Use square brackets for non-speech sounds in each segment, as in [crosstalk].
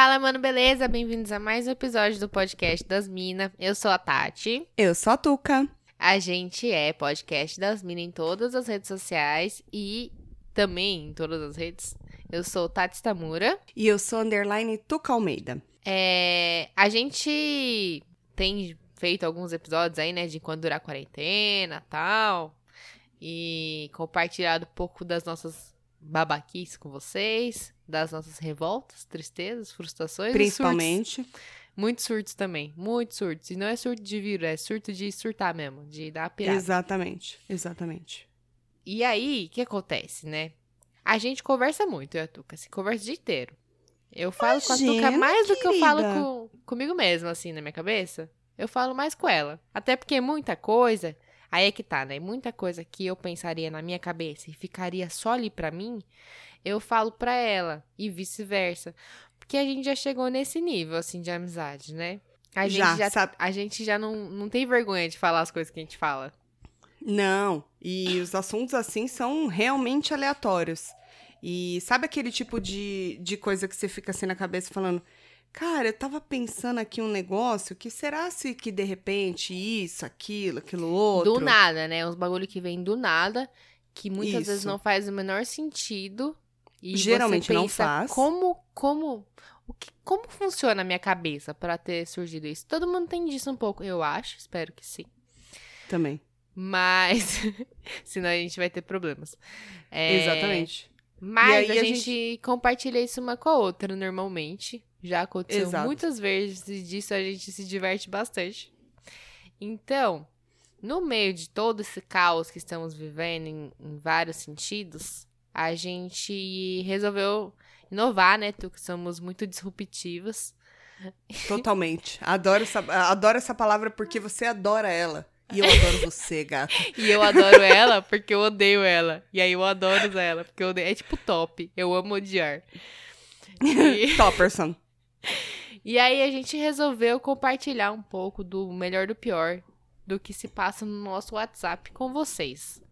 Fala, mano, beleza? Bem-vindos a mais um episódio do podcast das Minas. Eu sou a Tati. Eu sou a Tuca. A gente é podcast das Minas em todas as redes sociais e também em todas as redes. Eu sou Tati Tamura. E eu sou underline Tuca Almeida. É, a gente tem feito alguns episódios aí, né, de quando durar a quarentena tal. E compartilhado um pouco das nossas babaquices com vocês, das nossas revoltas, tristezas, frustrações. Principalmente. Muitos surtos também, muitos surtos. E não é surto de vírus, é surto de surtar mesmo, de dar pirada. Exatamente, exatamente. E aí, o que acontece, né? A gente conversa muito, eu e a Tuca, se conversa o dia inteiro. Eu falo com a Tuca mais do que eu falo com, comigo mesma, assim, na minha cabeça. Eu falo mais com ela. Até porque muita coisa Aí é que tá, né? Muita coisa que eu pensaria na minha cabeça e ficaria só ali pra mim, eu falo pra ela e vice-versa. Porque a gente já chegou nesse nível, assim, de amizade, né? A Já, gente já, sabe- a gente já não, não tem vergonha de falar as coisas que a gente fala. Não, e os assuntos assim são realmente aleatórios. E sabe aquele tipo de, de coisa que você fica assim na cabeça falando, cara, eu tava pensando aqui um negócio, que será se que de repente isso, aquilo, aquilo outro? Do nada, né? Uns bagulho que vem do nada, que muitas vezes Isso. não faz o menor sentido. E Geralmente não faz. Como, como, o que, como funciona a minha cabeça pra ter surgido isso? Todo mundo tem disso um pouco, eu acho, espero que sim. Também, Mas, [laughs] senão a gente vai ter problemas. É, exatamente. Mas a, a gente, compartilha isso uma com a outra normalmente. Já aconteceu Exato. muitas vezes e disso a gente se diverte bastante. Então, no meio de todo esse caos que estamos vivendo em, em vários sentidos, a gente resolveu inovar, né? Tu que somos muito disruptivas. Totalmente. Adoro essa, adoro essa palavra porque você adora ela. E eu adoro você, gata. [laughs] E eu adoro ela porque eu odeio ela. E aí eu adoro ela porque eu odeio. É tipo top. Eu amo odiar. E... [laughs] Topperson. E aí a gente resolveu compartilhar um pouco do melhor do pior do que se passa no nosso WhatsApp com vocês.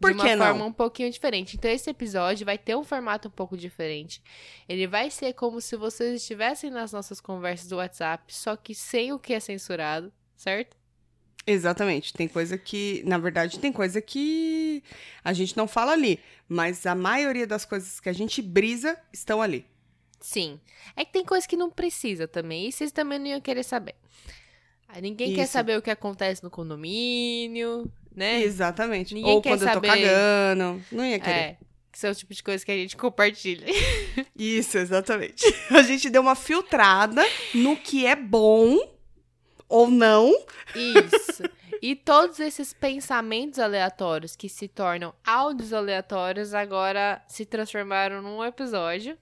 Por de uma que não? forma um pouquinho diferente. Então esse episódio vai ter um formato um pouco diferente. Ele vai ser como se vocês estivessem nas nossas conversas do WhatsApp, só que sem o que é censurado, certo? Exatamente. Tem coisa que, na verdade, tem coisa que a gente não fala ali, mas a maioria das coisas que a gente brisa estão ali. Sim. É que tem coisa que não precisa também. E vocês também não iam querer saber. Ninguém quer Isso. saber o que acontece no condomínio, né? Exatamente. Ninguém Ou quer quando eu tô saber- cagando, não ia querer. É. Que são o tipo de coisa que a gente compartilha. [laughs] Isso, exatamente. [laughs] A gente deu uma filtrada no que é bom ou não. Isso. [laughs] E todos esses pensamentos aleatórios que se tornam áudios aleatórios agora se transformaram num episódio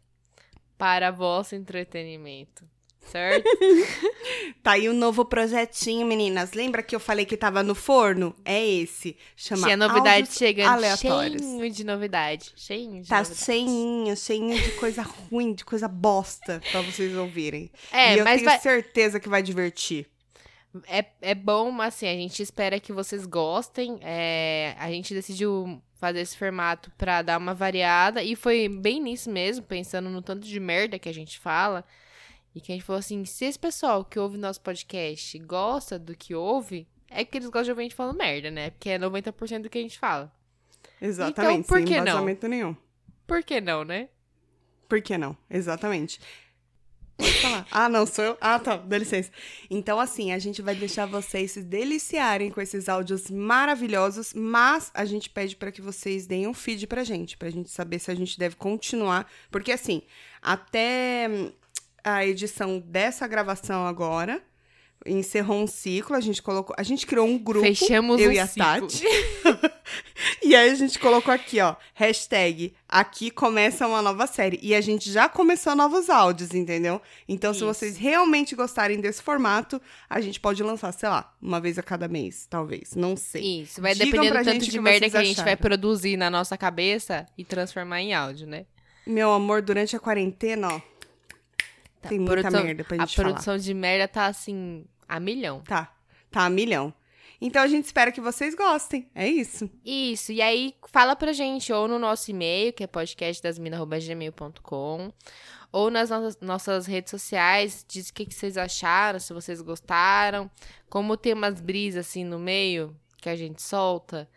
para vosso entretenimento. Certo? [laughs] Tá aí um novo projetinho, meninas. Lembra que eu falei que tava no forno? É esse. Chama Tinha novidade chegando. aleatórios. Cheio de novidade. Cheio de Tá novidade. cheinho, cheinho de coisa ruim, de coisa bosta pra vocês ouvirem. É, e eu mas tenho vai- certeza que vai divertir. É, é bom, mas assim, a gente espera que vocês gostem. É, a gente decidiu fazer esse formato pra dar uma variada. E foi bem nisso mesmo, pensando no tanto de merda que a gente fala. E que a gente falou assim: se esse pessoal que ouve nosso podcast gosta do que ouve, é que eles gostam de ouvir a gente falando merda, né? Porque é 90% do que a gente fala. Exatamente, Então, por sem que não? embasamento nenhum. Por que não, né? Por que não? Exatamente. Pode falar. [laughs] Ah, não, sou eu? Ah, tá, dá licença. Então, assim, a gente vai deixar vocês se deliciarem com esses áudios maravilhosos, mas a gente pede para que vocês deem um feed pra gente, pra gente saber se a gente deve continuar. Porque, assim, até a edição dessa gravação agora, encerrou um ciclo, a gente colocou. A gente criou um grupo. Fechamos eu um e a ciclo. Tati. [laughs] E aí a gente colocou aqui, ó, hashtag aqui começa uma nova série. E a gente já começou novos áudios, entendeu? Então, se Isso. vocês realmente gostarem desse formato, a gente pode lançar, sei lá, uma vez a cada mês, talvez. Não sei. Isso, vai Digam depender pra do tanto de merda que a gente vai acharam. produzir na nossa cabeça e transformar em áudio, né? Meu amor, durante a quarentena, ó, Tá, tem muita produção- merda pra A gente falar. produção de merda tá assim, a milhão. Tá, tá a milhão. Então a gente espera que vocês gostem. É isso. Isso, e aí fala pra gente, ou no nosso e-mail, que é podcastdasmina.gmail.com, ou nas nossas redes sociais, diz o que, que vocês acharam, se vocês gostaram. Como tem umas brisas assim no meio que a gente solta,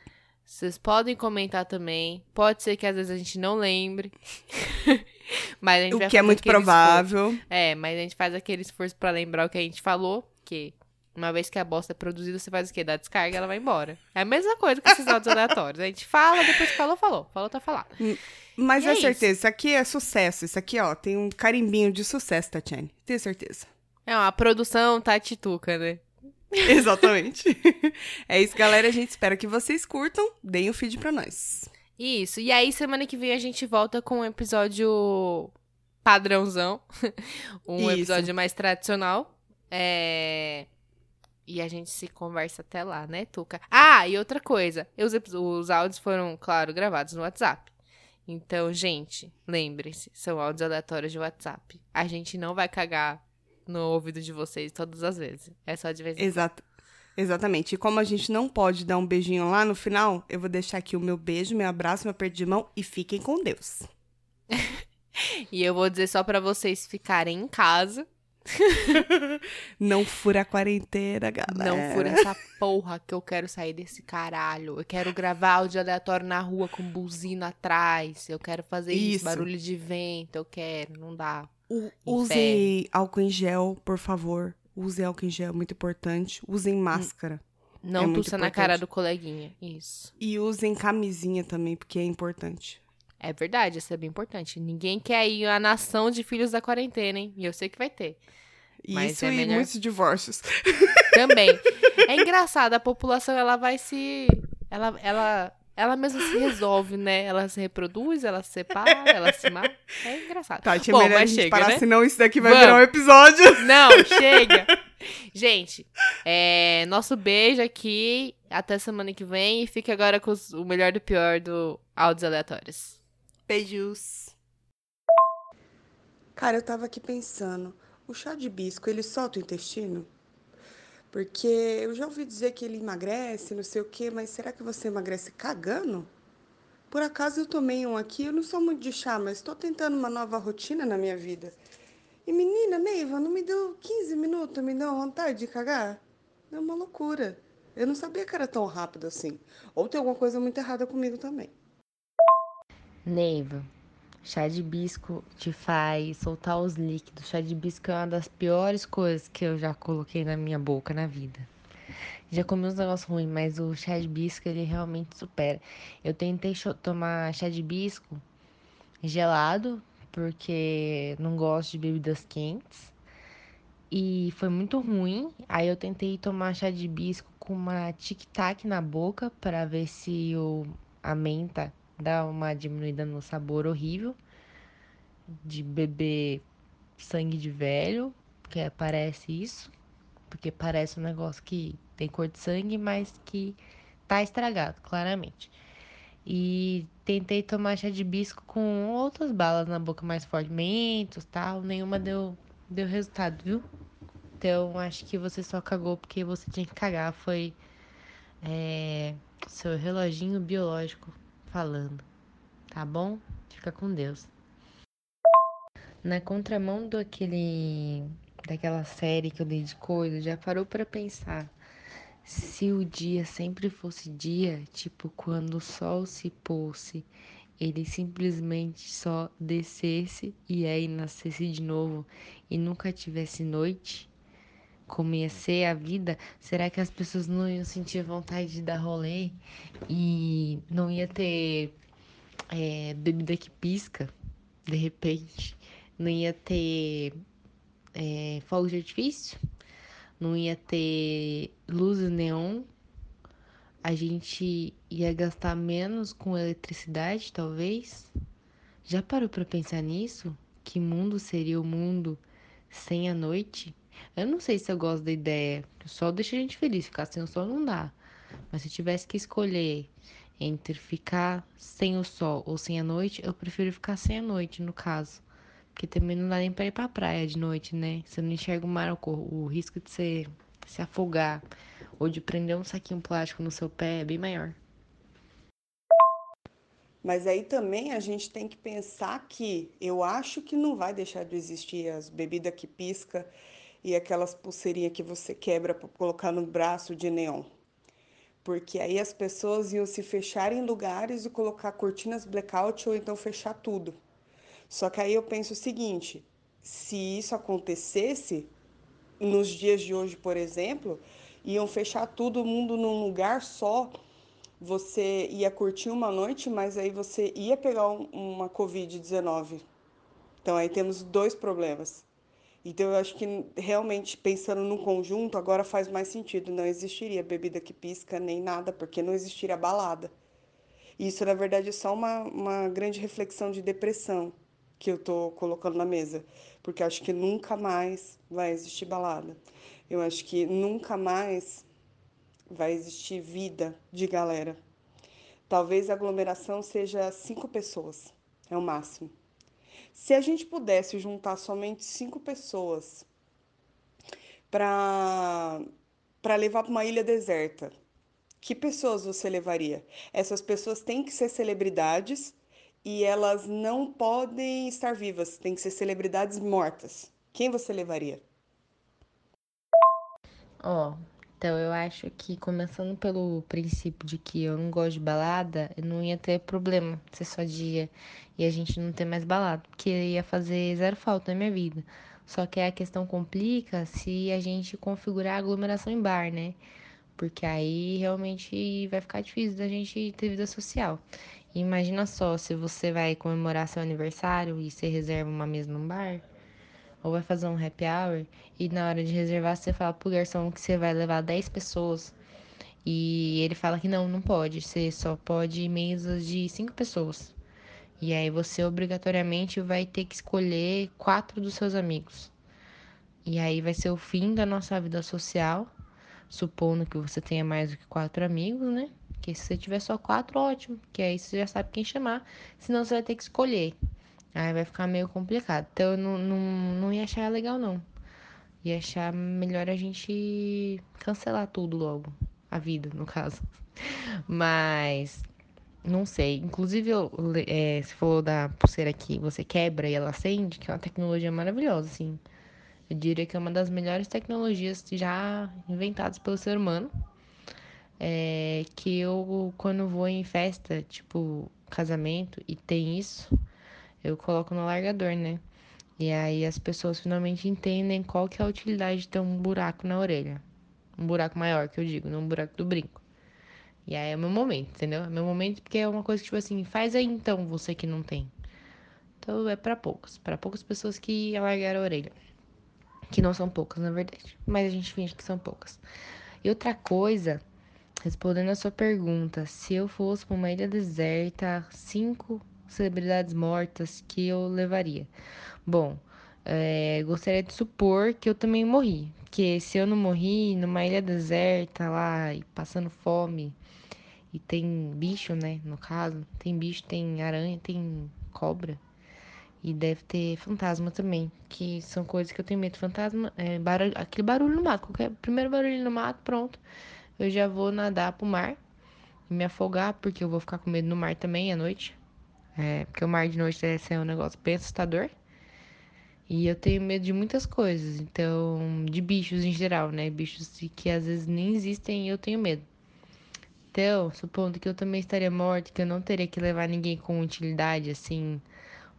vocês podem comentar também. Pode ser que às vezes a gente não lembre. [laughs] [laughs] mas a gente o que é muito provável. Esforço. É, mas a gente faz aquele esforço para lembrar o que a gente falou, que uma vez que a bosta é produzida, você faz o quê? Dá descarga e ela vai embora. É a mesma coisa que esses áudios aleatórios. A gente fala, depois falou, falou. Falou, tá falado. Hum, mas e é, é certeza, isso. isso aqui é sucesso. Isso aqui, ó, tem um carimbinho de sucesso, Tatiane. Tenho certeza. É uma produção Tatituca, né? Exatamente. [laughs] é isso, galera. A gente espera que vocês curtam. Deem o um feed pra nós. Isso. E aí, semana que vem a gente volta com um episódio padrãozão. [laughs] um isso. episódio mais tradicional. É... E a gente se conversa até lá, né, Tuca? Ah, e outra coisa. Os, os áudios foram, claro, gravados no WhatsApp. Então, gente, lembre-se, são áudios aleatórios de WhatsApp. A gente não vai cagar no ouvido de vocês todas as vezes. É só de vez em quando. Exato. Exatamente. E como a gente não pode dar um beijinho lá no final, eu vou deixar aqui o meu beijo, meu abraço, meu aperto de mão e fiquem com Deus. [laughs] e eu vou dizer só para vocês ficarem em casa [laughs] não fura a quarentena, galera. Não fura essa porra que eu quero sair desse caralho. Eu quero gravar áudio aleatório na rua com buzina atrás. Eu quero fazer isso, isso barulho de vento. Eu quero, não dá. use álcool em gel, por favor. Use álcool em gel, muito importante. Usem máscara. Não é tussa na cara do coleguinha. Isso. E usem camisinha também, porque é importante. É verdade, isso é bem importante. Ninguém quer ir a nação de filhos da quarentena, hein? E eu sei que vai ter. Mas isso é melhor... e muitos divórcios. Também. É engraçado, a população ela vai se. Ela, ela, ela mesma se resolve, né? Ela se reproduz, ela se separa, ela se mata. É engraçado. Tá, tinha Bom, melhor mas a gente chega, parar, né? senão isso daqui vai Vamos. virar um episódio. [laughs] Não, chega. Gente, é, nosso beijo aqui. Até semana que vem. E fique agora com os, o melhor do pior do áudios aleatórios. Beijos. Cara, eu tava aqui pensando, o chá de bisco, ele solta o intestino? Porque eu já ouvi dizer que ele emagrece, não sei o quê, mas será que você emagrece cagando? Por acaso eu tomei um aqui, eu não sou muito de chá, mas estou tentando uma nova rotina na minha vida. E menina, Neiva, não me deu 15 minutos, me deu vontade de cagar? É uma loucura. Eu não sabia que era tão rápido assim. Ou tem alguma coisa muito errada comigo também. Neiva, chá de bisco te faz soltar os líquidos. Chá de bisco é uma das piores coisas que eu já coloquei na minha boca na vida. Já comi uns negócios ruins, mas o chá de bisco ele realmente supera. Eu tentei tomar chá de bisco gelado, porque não gosto de bebidas quentes. E foi muito ruim. Aí eu tentei tomar chá de bisco com uma tic-tac na boca para ver se o, a menta dá uma diminuída no sabor horrível de beber sangue de velho, que parece isso, porque parece um negócio que tem cor de sangue, mas que tá estragado, claramente. E tentei tomar chá de bisco com outras balas na boca mais forte, mentos, tal, nenhuma deu deu resultado, viu? Então acho que você só cagou porque você tinha que cagar, foi é, seu reloginho biológico falando, tá bom? Fica com Deus. Na contramão do aquele daquela série que eu dei de coisa, já parou para pensar se o dia sempre fosse dia, tipo quando o sol se pôsse, ele simplesmente só descesse e aí nascesse de novo e nunca tivesse noite? Ser a vida? Será que as pessoas não iam sentir vontade de dar rolê e não ia ter é, bebida que pisca de repente? Não ia ter é, fogo de artifício? Não ia ter luzes neon? A gente ia gastar menos com eletricidade, talvez? Já parou para pensar nisso? Que mundo seria o mundo sem a noite? Eu não sei se eu gosto da ideia. O sol deixa a gente feliz, ficar sem o sol não dá. Mas se eu tivesse que escolher entre ficar sem o sol ou sem a noite, eu prefiro ficar sem a noite, no caso. Porque também não dá nem pra ir pra praia de noite, né? Você não enxerga o mar, o risco de você se afogar ou de prender um saquinho plástico no seu pé é bem maior. Mas aí também a gente tem que pensar que eu acho que não vai deixar de existir as bebidas que pisca e aquelas pulseirinhas que você quebra para colocar no braço de neon. Porque aí as pessoas iam se fechar em lugares e colocar cortinas blackout ou então fechar tudo. Só que aí eu penso o seguinte: se isso acontecesse, nos dias de hoje, por exemplo, iam fechar todo mundo num lugar só você ia curtir uma noite, mas aí você ia pegar um, uma Covid-19. Então aí temos dois problemas. Então eu acho que realmente pensando no conjunto agora faz mais sentido. Não existiria bebida que pisca nem nada, porque não existiria balada. Isso na verdade é só uma, uma grande reflexão de depressão que eu estou colocando na mesa, porque eu acho que nunca mais vai existir balada. Eu acho que nunca mais vai existir vida de galera. Talvez a aglomeração seja cinco pessoas, é o máximo. Se a gente pudesse juntar somente cinco pessoas para levar para uma ilha deserta, que pessoas você levaria? Essas pessoas têm que ser celebridades e elas não podem estar vivas, têm que ser celebridades mortas. Quem você levaria? Ó, oh, então eu acho que começando pelo princípio de que eu não gosto de balada, eu não ia ter problema ser só dia e a gente não ter mais balada, porque ia fazer zero falta na minha vida. Só que a questão complica se a gente configurar a aglomeração em bar, né? Porque aí realmente vai ficar difícil da gente ter vida social. imagina só, se você vai comemorar seu aniversário e você reserva uma mesa num bar, ou vai fazer um happy hour e na hora de reservar você fala pro garçom que você vai levar 10 pessoas e ele fala que não, não pode, você só pode mesas de 5 pessoas. E aí você obrigatoriamente vai ter que escolher quatro dos seus amigos. E aí vai ser o fim da nossa vida social, supondo que você tenha mais do que quatro amigos, né? Que se você tiver só quatro, ótimo, que aí você já sabe quem chamar, senão você vai ter que escolher. Aí vai ficar meio complicado. Então eu não, não, não ia achar legal, não. Ia achar melhor a gente cancelar tudo logo. A vida, no caso. [laughs] Mas. Não sei. Inclusive, eu, é, você falou da pulseira que você quebra e ela acende, que é uma tecnologia maravilhosa, assim. Eu diria que é uma das melhores tecnologias já inventadas pelo ser humano. É, que eu, quando vou em festa, tipo casamento, e tem isso, eu coloco no largador, né? E aí as pessoas finalmente entendem qual que é a utilidade de ter um buraco na orelha. Um buraco maior, que eu digo, não um buraco do brinco. E aí é o meu momento, entendeu? É meu momento porque é uma coisa que, tipo assim, faz aí então, você que não tem. Então é para poucos. para poucas pessoas que alargaram a orelha. Que não são poucas, na verdade. Mas a gente finge que são poucas. E outra coisa, respondendo a sua pergunta, se eu fosse pra uma ilha deserta, cinco celebridades mortas que eu levaria? Bom, é, gostaria de supor que eu também morri. Que se eu não morri numa ilha deserta lá e passando fome e tem bicho, né? No caso, tem bicho, tem aranha, tem cobra. E deve ter fantasma também, que são coisas que eu tenho medo. Fantasma, é, barulho, aquele barulho no mato, qualquer primeiro barulho no mato, pronto. Eu já vou nadar pro mar e me afogar, porque eu vou ficar com medo no mar também à noite. É, porque o mar de noite deve ser um negócio bem assustador. E eu tenho medo de muitas coisas, então, de bichos em geral, né? Bichos que às vezes nem existem e eu tenho medo. Então, supondo que eu também estaria morta, que eu não teria que levar ninguém com utilidade, assim,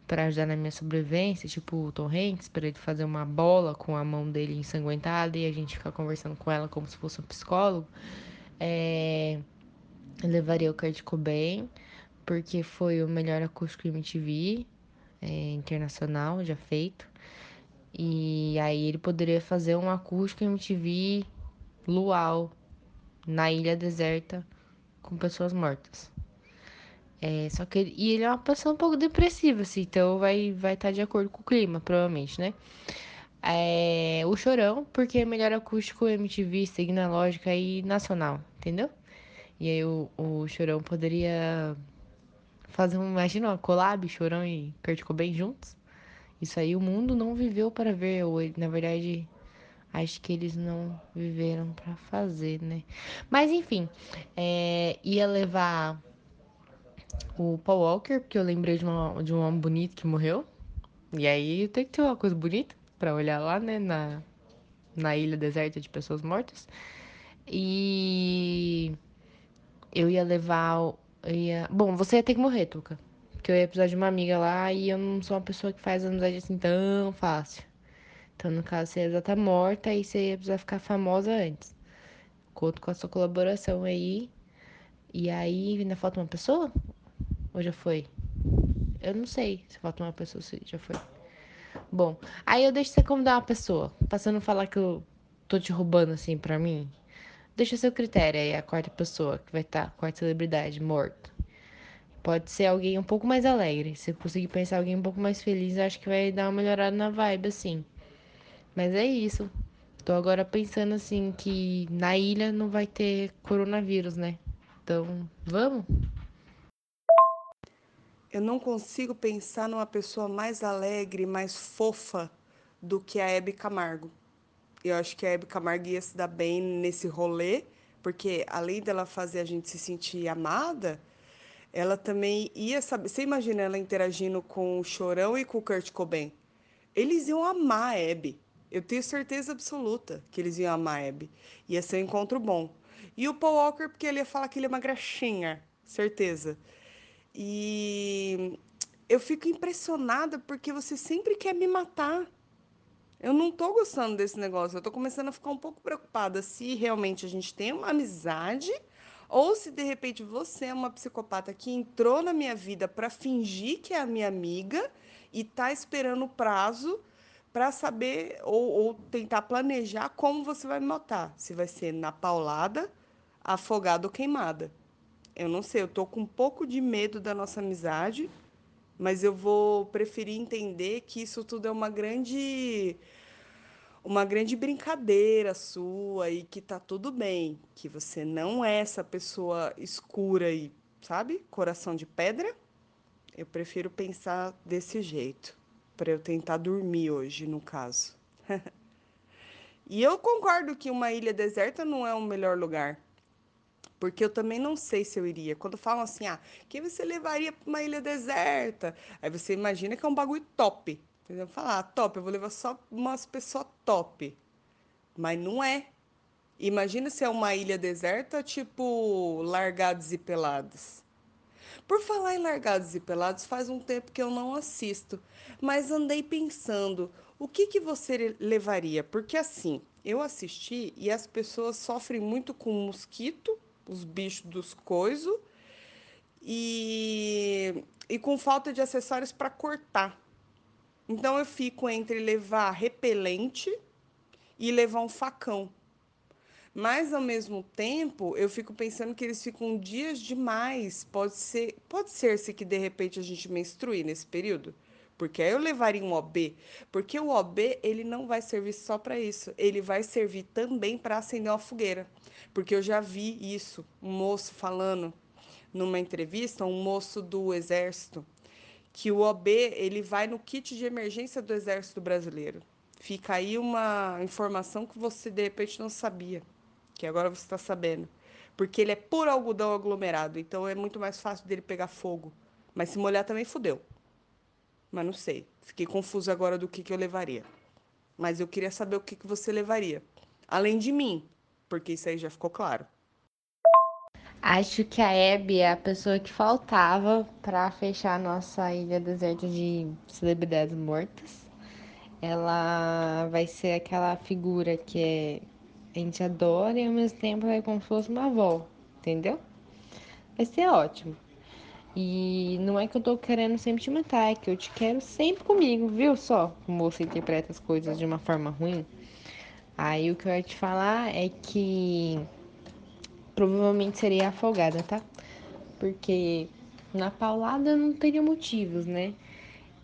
para ajudar na minha sobrevivência, tipo o Tom Hanks, para ele fazer uma bola com a mão dele ensanguentada e a gente ficar conversando com ela como se fosse um psicólogo, é... eu levaria o Kurt Cobain porque foi o melhor acústico MTV é, internacional já feito. E aí ele poderia fazer um acústico MTV luau na ilha deserta com pessoas mortas. É, só que ele, e ele é uma pessoa um pouco depressiva, assim, então vai vai estar tá de acordo com o clima, provavelmente, né? É, o Chorão, porque é melhor acústico MTV, seguindo a lógica aí nacional, entendeu? E aí o, o Chorão poderia fazer um, imagina uma collab, Chorão e Kurt Cobain juntos. Isso aí o mundo não viveu para ver, ou na verdade, acho que eles não viveram para fazer, né? Mas enfim, é, ia levar o Paul Walker, porque eu lembrei de, uma, de um homem bonito que morreu. E aí tem que ter uma coisa bonita para olhar lá, né, na, na ilha deserta de pessoas mortas. E eu ia levar. Ia... Bom, você ia ter que morrer, Tuca. Porque eu ia precisar de uma amiga lá e eu não sou uma pessoa que faz amizade assim tão fácil. Então, no caso, você já tá morta e você ia precisar ficar famosa antes. Conto com a sua colaboração aí. E aí, ainda falta uma pessoa? Ou já foi? Eu não sei se falta uma pessoa, se já foi. Bom, aí eu deixo você convidar uma pessoa. Passando a falar que eu tô te roubando assim pra mim. Deixa seu critério aí, a quarta pessoa que vai estar, tá, quarta celebridade, morto. Pode ser alguém um pouco mais alegre. Se eu conseguir pensar alguém um pouco mais feliz, acho que vai dar uma melhorada na vibe, assim. Mas é isso. Tô agora pensando assim que na ilha não vai ter coronavírus, né? Então, vamos? Eu não consigo pensar numa pessoa mais alegre, mais fofa do que a Hebe Camargo. Eu acho que a Hebe Camargo ia se dar bem nesse rolê, porque além dela fazer a gente se sentir amada, ela também ia saber. Você imagina ela interagindo com o Chorão e com o Kurt Cobain? Eles iam amar a Hebe. Eu tenho certeza absoluta que eles iam amar a Hebe. Ia ser um encontro bom. E o Paul Walker, porque ele ia falar que ele é uma graxinha, certeza. E eu fico impressionada porque você sempre quer me matar. Eu não tô gostando desse negócio. Eu tô começando a ficar um pouco preocupada se realmente a gente tem uma amizade ou se de repente você é uma psicopata que entrou na minha vida para fingir que é a minha amiga e tá esperando o prazo para saber ou, ou, tentar planejar como você vai me matar. Se vai ser na paulada, afogada ou queimada. Eu não sei, eu tô com um pouco de medo da nossa amizade, mas eu vou preferir entender que isso tudo é uma grande uma grande brincadeira sua e que tá tudo bem, que você não é essa pessoa escura e, sabe, coração de pedra. Eu prefiro pensar desse jeito para eu tentar dormir hoje, no caso. [laughs] e eu concordo que uma ilha deserta não é o melhor lugar. Porque eu também não sei se eu iria. Quando falam assim, ah, quem você levaria para uma ilha deserta? Aí você imagina que é um bagulho top. Entendeu? Falar, ah, top, eu vou levar só umas pessoas top. Mas não é. Imagina se é uma ilha deserta, tipo Largados e Pelados. Por falar em Largados e Pelados, faz um tempo que eu não assisto, mas andei pensando, o que, que você levaria? Porque assim, eu assisti e as pessoas sofrem muito com mosquito, os bichos dos coisos, e, e com falta de acessórios para cortar. Então eu fico entre levar repelente e levar um facão. Mas ao mesmo tempo, eu fico pensando que eles ficam dias demais. Pode ser, pode ser se que de repente a gente menstrue nesse período, porque aí eu levaria um OB, porque o OB ele não vai servir só para isso, ele vai servir também para acender uma fogueira, porque eu já vi isso, um moço falando numa entrevista, um moço do exército, que o OB ele vai no kit de emergência do exército brasileiro. Fica aí uma informação que você de repente não sabia que agora você está sabendo. Porque ele é puro algodão aglomerado, então é muito mais fácil dele pegar fogo. Mas se molhar também fudeu. Mas não sei. Fiquei confuso agora do que, que eu levaria. Mas eu queria saber o que, que você levaria. Além de mim, porque isso aí já ficou claro. Acho que a Abby é a pessoa que faltava para fechar a nossa ilha deserta de celebridades mortas. Ela vai ser aquela figura que é a gente adora e ao mesmo tempo é como se fosse uma avó, entendeu? Vai ser ótimo. E não é que eu tô querendo sempre te matar, é que eu te quero sempre comigo, viu só? Como você interpreta as coisas de uma forma ruim. Aí o que eu ia te falar é que provavelmente seria afogada, tá? Porque na paulada não teria motivos, né?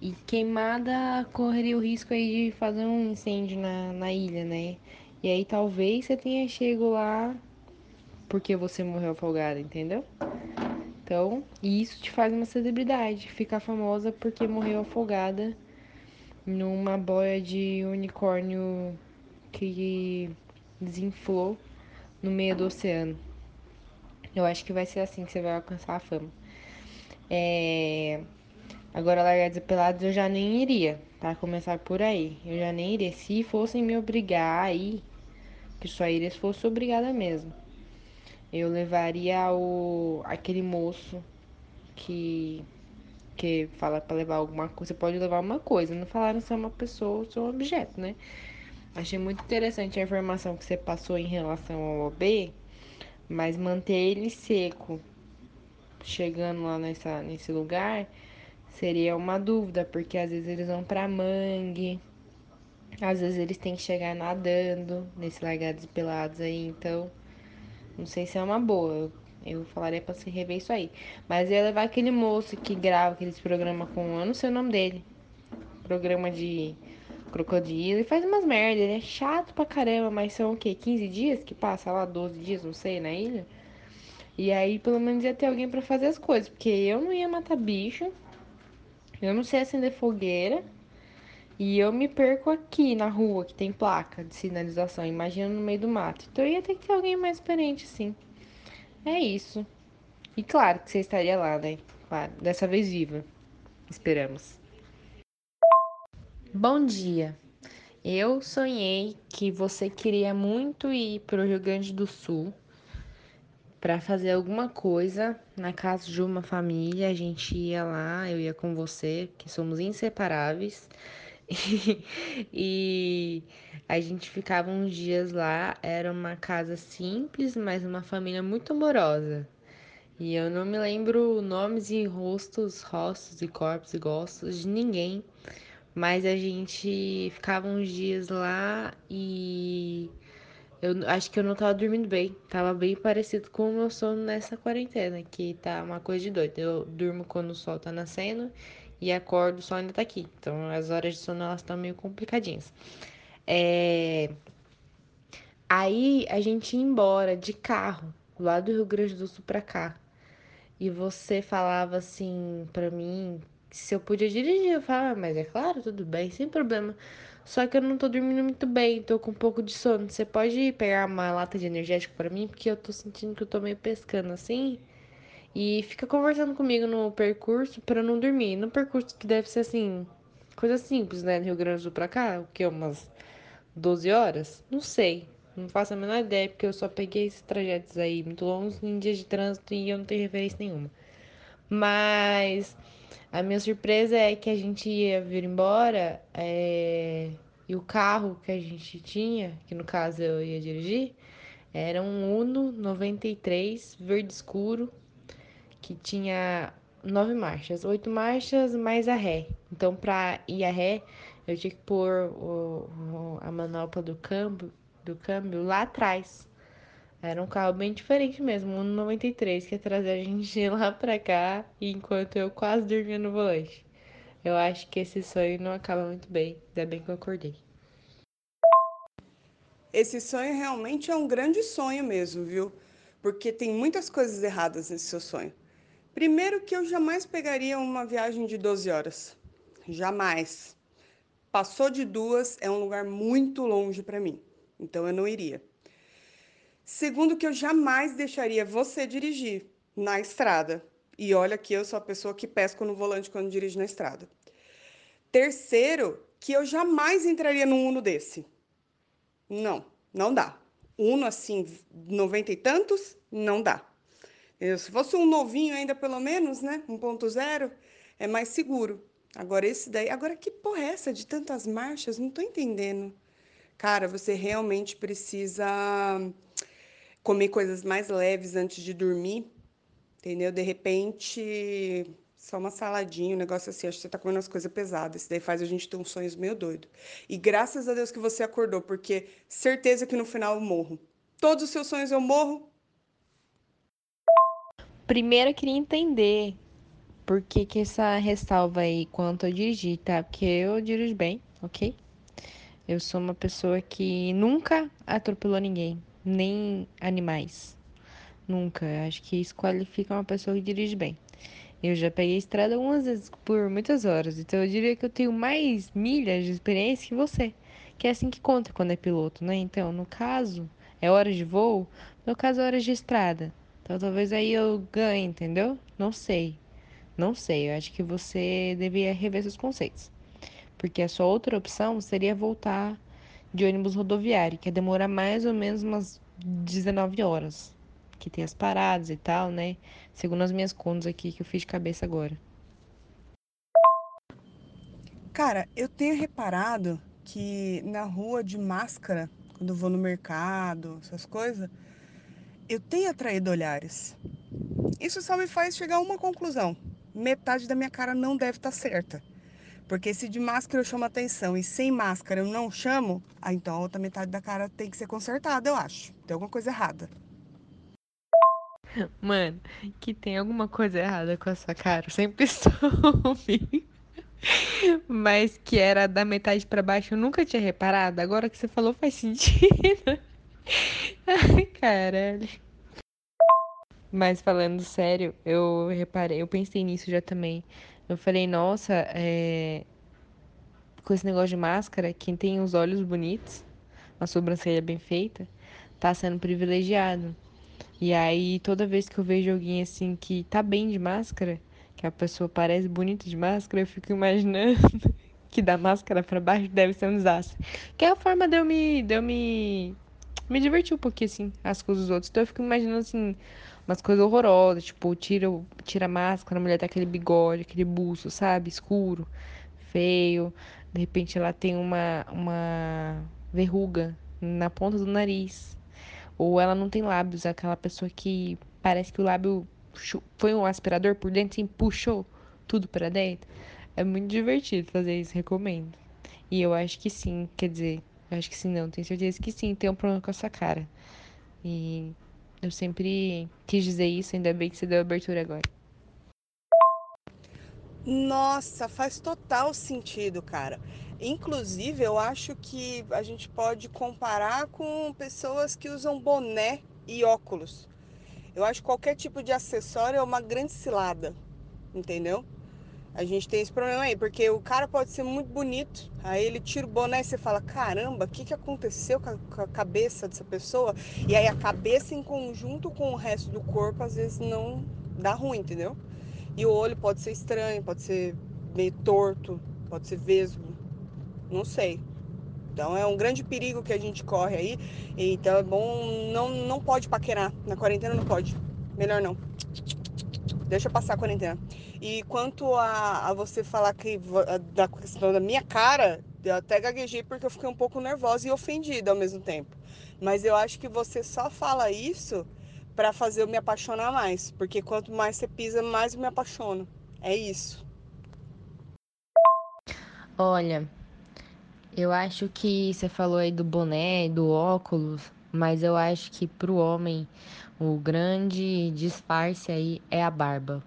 E queimada correria o risco aí de fazer um incêndio na, na ilha, né? E aí talvez você tenha chego lá porque você morreu afogada, entendeu? Então, isso te faz uma celebridade, ficar famosa porque morreu afogada numa boia de unicórnio que desinflou no meio do oceano. Eu acho que vai ser assim que você vai alcançar a fama. É... Agora, largados e pelados eu já nem iria, tá? Começar por aí. Eu já nem iria. Se fossem me obrigar aí, que só iria se fosse obrigada mesmo. Eu levaria o aquele moço que que fala para levar alguma coisa, você pode levar uma coisa, não falaram se é uma pessoa ou se é um objeto, né? Achei muito interessante a informação que você passou em relação ao OB, mas manter ele seco chegando lá nessa, nesse lugar seria uma dúvida, porque às vezes eles vão para mangue, às vezes eles têm que chegar nadando nesse largados pelados aí, então não sei se é uma boa. Eu falaria pra se rever isso aí. Mas ia levar aquele moço que grava aqueles programas com. Eu não sei o nome dele. Programa de crocodilo. E faz umas merda. Ele é chato pra caramba. Mas são o quê? 15 dias que passa lá? 12 dias, não sei, na ilha? E aí pelo menos ia ter alguém para fazer as coisas. Porque eu não ia matar bicho. Eu não sei acender fogueira. E eu me perco aqui na rua, que tem placa de sinalização. Imagina no meio do mato. Então ia ter que ter alguém mais experiente, sim. É isso. E claro que você estaria lá, né? Claro, dessa vez viva. Esperamos. Bom dia. Eu sonhei que você queria muito ir para o Rio Grande do Sul para fazer alguma coisa na casa de uma família. A gente ia lá, eu ia com você, que somos inseparáveis. [laughs] e a gente ficava uns dias lá. Era uma casa simples, mas uma família muito amorosa. E eu não me lembro nomes e rostos, rostos e corpos e gostos de ninguém. Mas a gente ficava uns dias lá e eu acho que eu não tava dormindo bem. Tava bem parecido com o meu sono nessa quarentena, que tá uma coisa de doido. Eu durmo quando o sol tá nascendo e acordo, o sol ainda tá aqui. Então as horas de sono elas estão meio complicadinhas. É... Aí a gente ia embora de carro, lá do Rio Grande do Sul pra cá. E você falava assim pra mim se eu podia dirigir. Eu falava, ah, mas é claro, tudo bem, sem problema. Só que eu não tô dormindo muito bem, tô com um pouco de sono. Você pode pegar uma lata de energético para mim? Porque eu tô sentindo que eu tô meio pescando assim. E fica conversando comigo no percurso para não dormir. No percurso que deve ser assim, coisa simples, né? Rio Grande do Sul pra cá, o que? Umas 12 horas? Não sei. Não faço a menor ideia, porque eu só peguei esses trajetos aí muito longos em dias de trânsito e eu não tenho referência nenhuma. Mas a minha surpresa é que a gente ia vir embora é... e o carro que a gente tinha, que no caso eu ia dirigir, era um Uno 93 verde escuro que tinha nove marchas, oito marchas mais a ré. Então, para ir a ré, eu tinha que pôr o, o, a manopla do câmbio, do câmbio lá atrás. Era um carro bem diferente mesmo, um 93, que ia trazer a gente [laughs] lá pra cá, enquanto eu quase dormia no volante. Eu acho que esse sonho não acaba muito bem, ainda bem que eu acordei. Esse sonho realmente é um grande sonho mesmo, viu? Porque tem muitas coisas erradas nesse seu sonho. Primeiro que eu jamais pegaria uma viagem de 12 horas. Jamais. Passou de duas, é um lugar muito longe para mim. Então eu não iria. Segundo que eu jamais deixaria você dirigir na estrada. E olha que eu sou a pessoa que pesco no volante quando dirijo na estrada. Terceiro, que eu jamais entraria num Uno desse. Não, não dá. Uno assim, noventa e tantos, não dá. Se fosse um novinho ainda, pelo menos, né? 1.0, é mais seguro. Agora, esse daí. Agora, que porra é essa de tantas marchas? Não tô entendendo. Cara, você realmente precisa comer coisas mais leves antes de dormir, entendeu? De repente, só uma saladinha, um negócio assim. Acho que você tá comendo umas coisas pesadas. Isso daí faz a gente ter uns sonhos meio doido. E graças a Deus que você acordou, porque certeza que no final eu morro. Todos os seus sonhos eu morro, Primeiro eu queria entender por que, que essa ressalva aí quanto a dirigir, tá? Porque eu dirijo bem, ok? Eu sou uma pessoa que nunca atropelou ninguém, nem animais. Nunca. Eu acho que isso qualifica uma pessoa que dirige bem. Eu já peguei estrada algumas vezes por muitas horas, então eu diria que eu tenho mais milhas de experiência que você. Que é assim que conta quando é piloto, né? Então, no caso, é hora de voo, no caso, é hora de estrada. Então talvez aí eu ganhe, entendeu? Não sei. Não sei, eu acho que você deveria rever seus conceitos. Porque a sua outra opção seria voltar de ônibus rodoviário, que ia demorar mais ou menos umas 19 horas. Que tem as paradas e tal, né? Segundo as minhas contas aqui que eu fiz de cabeça agora. Cara, eu tenho reparado que na rua de máscara, quando eu vou no mercado, essas coisas, eu tenho atraído olhares. Isso só me faz chegar a uma conclusão. Metade da minha cara não deve estar tá certa. Porque se de máscara eu chamo atenção e sem máscara eu não chamo, ah, então a outra metade da cara tem que ser consertada, eu acho. Tem alguma coisa errada. Mano, que tem alguma coisa errada com essa cara. Eu sempre [laughs] soube. Mas que era da metade para baixo, eu nunca tinha reparado. Agora que você falou faz sentido. Ai, caralho. Mas falando sério, eu reparei, eu pensei nisso já também. Eu falei, nossa, é... com esse negócio de máscara, quem tem os olhos bonitos, a sobrancelha bem feita, tá sendo privilegiado. E aí, toda vez que eu vejo alguém assim que tá bem de máscara, que a pessoa parece bonita de máscara, eu fico imaginando [laughs] que da máscara para baixo deve ser um desastre. Que é a forma de eu me, de eu me, me divertir um pouquinho, assim, as coisas dos outros. Então eu fico imaginando, assim, umas coisas horrorosas, tipo, tira, tira a máscara, a mulher tá aquele bigode, aquele buço, sabe? Escuro, feio. De repente ela tem uma, uma verruga na ponta do nariz. Ou ela não tem lábios, aquela pessoa que parece que o lábio foi um aspirador por dentro e puxou tudo para dentro. É muito divertido fazer isso, recomendo. E eu acho que sim, quer dizer, eu acho que sim, não, tenho certeza que sim, tem um problema com essa cara. E eu sempre quis dizer isso, ainda bem que você deu abertura agora. Nossa, faz total sentido, cara. Inclusive, eu acho que a gente pode comparar com pessoas que usam boné e óculos. Eu acho que qualquer tipo de acessório é uma grande cilada, entendeu? A gente tem esse problema aí, porque o cara pode ser muito bonito, aí ele tira o boné e você fala: caramba, o que, que aconteceu com a, com a, cabeça dessa pessoa? E aí a cabeça em conjunto com o resto do corpo às vezes não dá ruim, entendeu? E o olho pode ser estranho, pode ser meio torto, pode ser vesgo, não sei. Então é um grande perigo que a gente corre aí. Então é bom, não, não pode paquerar. Na quarentena não pode. Melhor não. Deixa passar a quarentena. E quanto a, a você falar que da questão da minha cara, eu até gaguejei porque eu fiquei um pouco nervosa e ofendida ao mesmo tempo. Mas eu acho que você só fala isso para fazer eu me apaixonar mais. Porque quanto mais você pisa, mais eu me apaixono. É isso. Olha, eu acho que você falou aí do boné, do óculos, mas eu acho que pro homem o grande disfarce aí é a barba,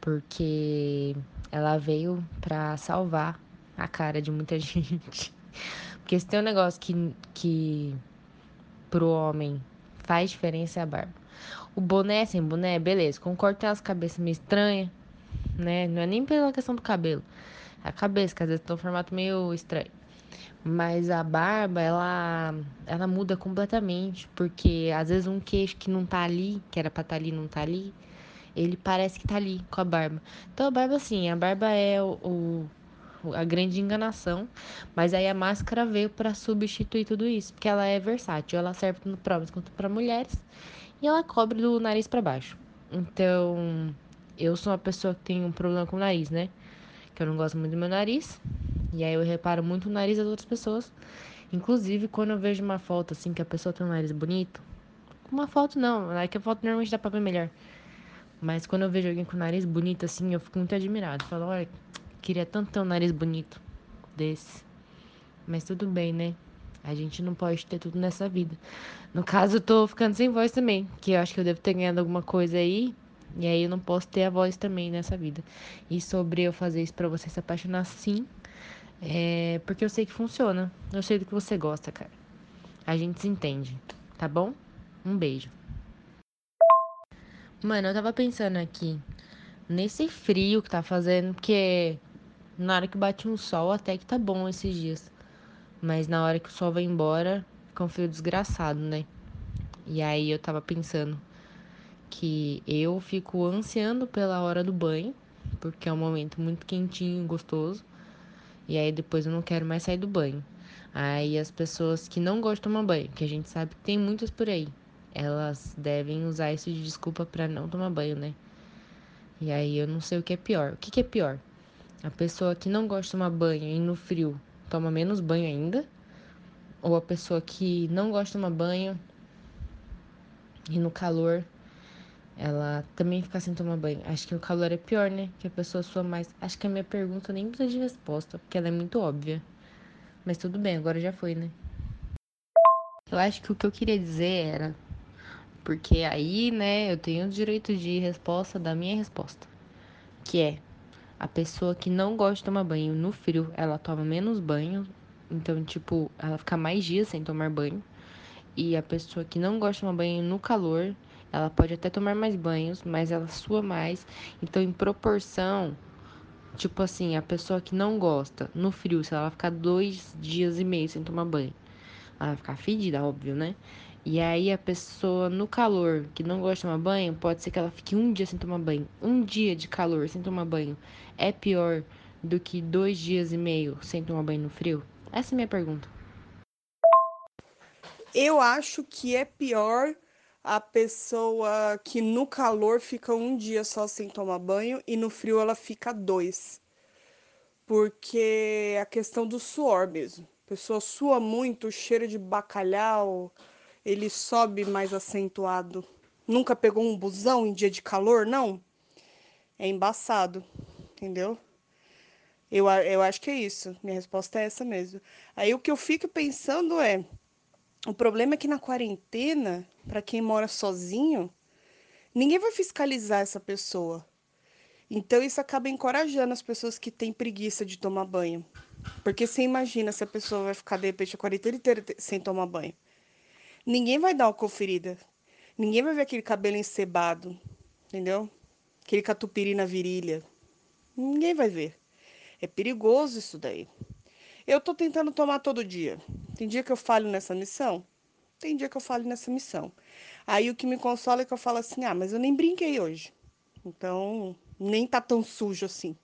porque ela veio pra salvar a cara de muita [laughs] gente. Porque se tem um negócio que, que pro homem faz diferença é a barba. O boné sem boné, beleza, concordo tem as cabeças meio estranhas, né? Não é nem pela questão do cabelo. É a cabeça, que às vezes tem um formato meio estranho. Mas a barba, ela, ela muda completamente, porque às vezes um queixo que não tá ali, que era pra estar tá ali, não tá ali, ele parece que tá ali com a barba. Então a barba, assim, a barba é o, o a grande enganação, mas aí a máscara veio para substituir tudo isso, porque ela é versátil, ela serve tanto para homens quanto para mulheres, e ela cobre do nariz para baixo. Então, eu sou uma pessoa que tem um problema com o nariz, né? Que eu não gosto muito do meu nariz. E aí eu reparo muito o nariz das outras pessoas. Inclusive, quando eu vejo uma foto assim que a pessoa tem um nariz bonito, uma foto não, é que a foto normalmente dá pra ver melhor. Mas quando eu vejo alguém com o nariz bonito assim, eu fico muito admirado. Falo, olha, queria tanto ter um nariz bonito desse. Mas tudo bem, né? A gente não pode ter tudo nessa vida. No caso, eu tô ficando sem voz também, que eu acho que eu devo ter ganhado alguma coisa aí. E aí eu não posso ter a voz também nessa vida. E sobre eu fazer isso para você se apaixonar, sim. É porque eu sei que funciona. Eu sei do que você gosta, cara. A gente se entende, tá bom? Um beijo. Mano, eu tava pensando aqui nesse frio que tá fazendo, porque na hora que bate um sol até que tá bom esses dias. Mas na hora que o sol vai embora, fica um frio desgraçado, né? E aí eu tava pensando que eu fico ansiando pela hora do banho, porque é um momento muito quentinho, gostoso. E aí depois eu não quero mais sair do banho. Aí as pessoas que não gostam de tomar banho, que a gente sabe que tem muitas por aí, elas devem usar isso de desculpa para não tomar banho, né? E aí eu não sei o que é pior. O que, que é pior? A pessoa que não gosta de tomar banho e no frio toma menos banho ainda? Ou a pessoa que não gosta de tomar banho e no calor ela também fica sem tomar banho? Acho que o calor é pior, né? Que a pessoa sua mais. Acho que a minha pergunta nem precisa de resposta, porque ela é muito óbvia. Mas tudo bem, agora já foi, né? Eu acho que o que eu queria dizer era. Porque aí, né, eu tenho o direito de resposta da minha resposta. Que é a pessoa que não gosta de tomar banho no frio, ela toma menos banho. Então, tipo, ela fica mais dias sem tomar banho. E a pessoa que não gosta de tomar banho no calor, ela pode até tomar mais banhos, mas ela sua mais. Então, em proporção, tipo assim, a pessoa que não gosta no frio, se ela ficar dois dias e meio sem tomar banho, ela vai ficar fedida, óbvio, né? E aí a pessoa no calor que não gosta de tomar banho, pode ser que ela fique um dia sem tomar banho. Um dia de calor sem tomar banho é pior do que dois dias e meio sem tomar banho no frio? Essa é a minha pergunta. Eu acho que é pior a pessoa que no calor fica um dia só sem tomar banho e no frio ela fica dois. Porque é a questão do suor mesmo. A pessoa sua muito, o cheiro de bacalhau, ele sobe mais acentuado. Nunca pegou um busão em dia de calor, não? É embaçado, entendeu? Eu, eu acho que é isso. Minha resposta é essa mesmo. Aí o que eu fico pensando é: o problema é que na quarentena, para quem mora sozinho, ninguém vai fiscalizar essa pessoa. Então isso acaba encorajando as pessoas que têm preguiça de tomar banho. Porque você imagina se a pessoa vai ficar de repente a quarentena inteira sem tomar banho. Ninguém vai dar uma conferida. Ninguém vai ver aquele cabelo encebado, entendeu? Aquele catupiry na virilha. Ninguém vai ver. É perigoso isso daí. Eu tô tentando tomar todo dia. Tem dia que eu falho nessa missão? Tem dia que eu falho nessa missão. Aí o que me consola é que eu falo assim: ah, mas eu nem brinquei hoje. Então, nem tá tão sujo assim.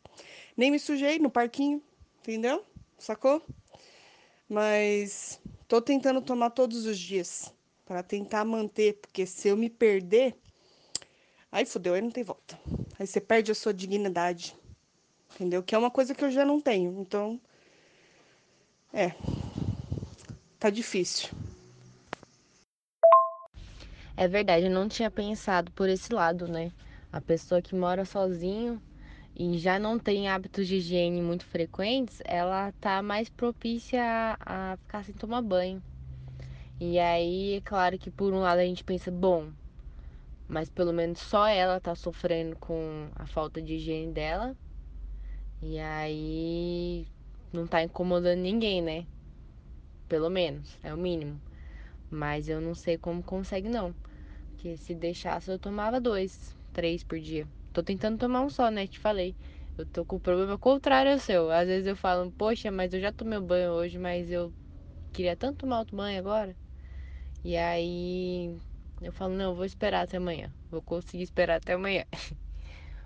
Nem me sujei no parquinho, entendeu? Sacou? Mas tô tentando tomar todos os dias para tentar manter, porque se eu me perder, aí fodeu, aí não tem volta. Aí você perde a sua dignidade. Entendeu? Que é uma coisa que eu já não tenho. Então, é. Tá difícil. É verdade, eu não tinha pensado por esse lado, né? A pessoa que mora sozinho e já não tem hábitos de higiene muito frequentes, ela tá mais propícia a, a ficar sem tomar banho. E aí, é claro que por um lado a gente pensa, bom, mas pelo menos só ela tá sofrendo com a falta de higiene dela. E aí não tá incomodando ninguém, né? Pelo menos, é o mínimo. Mas eu não sei como consegue não. Porque se deixasse eu tomava dois, três por dia. Tô tentando tomar um só, né? Te falei. Eu tô com o problema contrário ao seu. Às vezes eu falo, poxa, mas eu já tomei banho hoje, mas eu queria tanto tomar outro banho agora. E aí eu falo, não, eu vou esperar até amanhã. Vou conseguir esperar até amanhã. [laughs]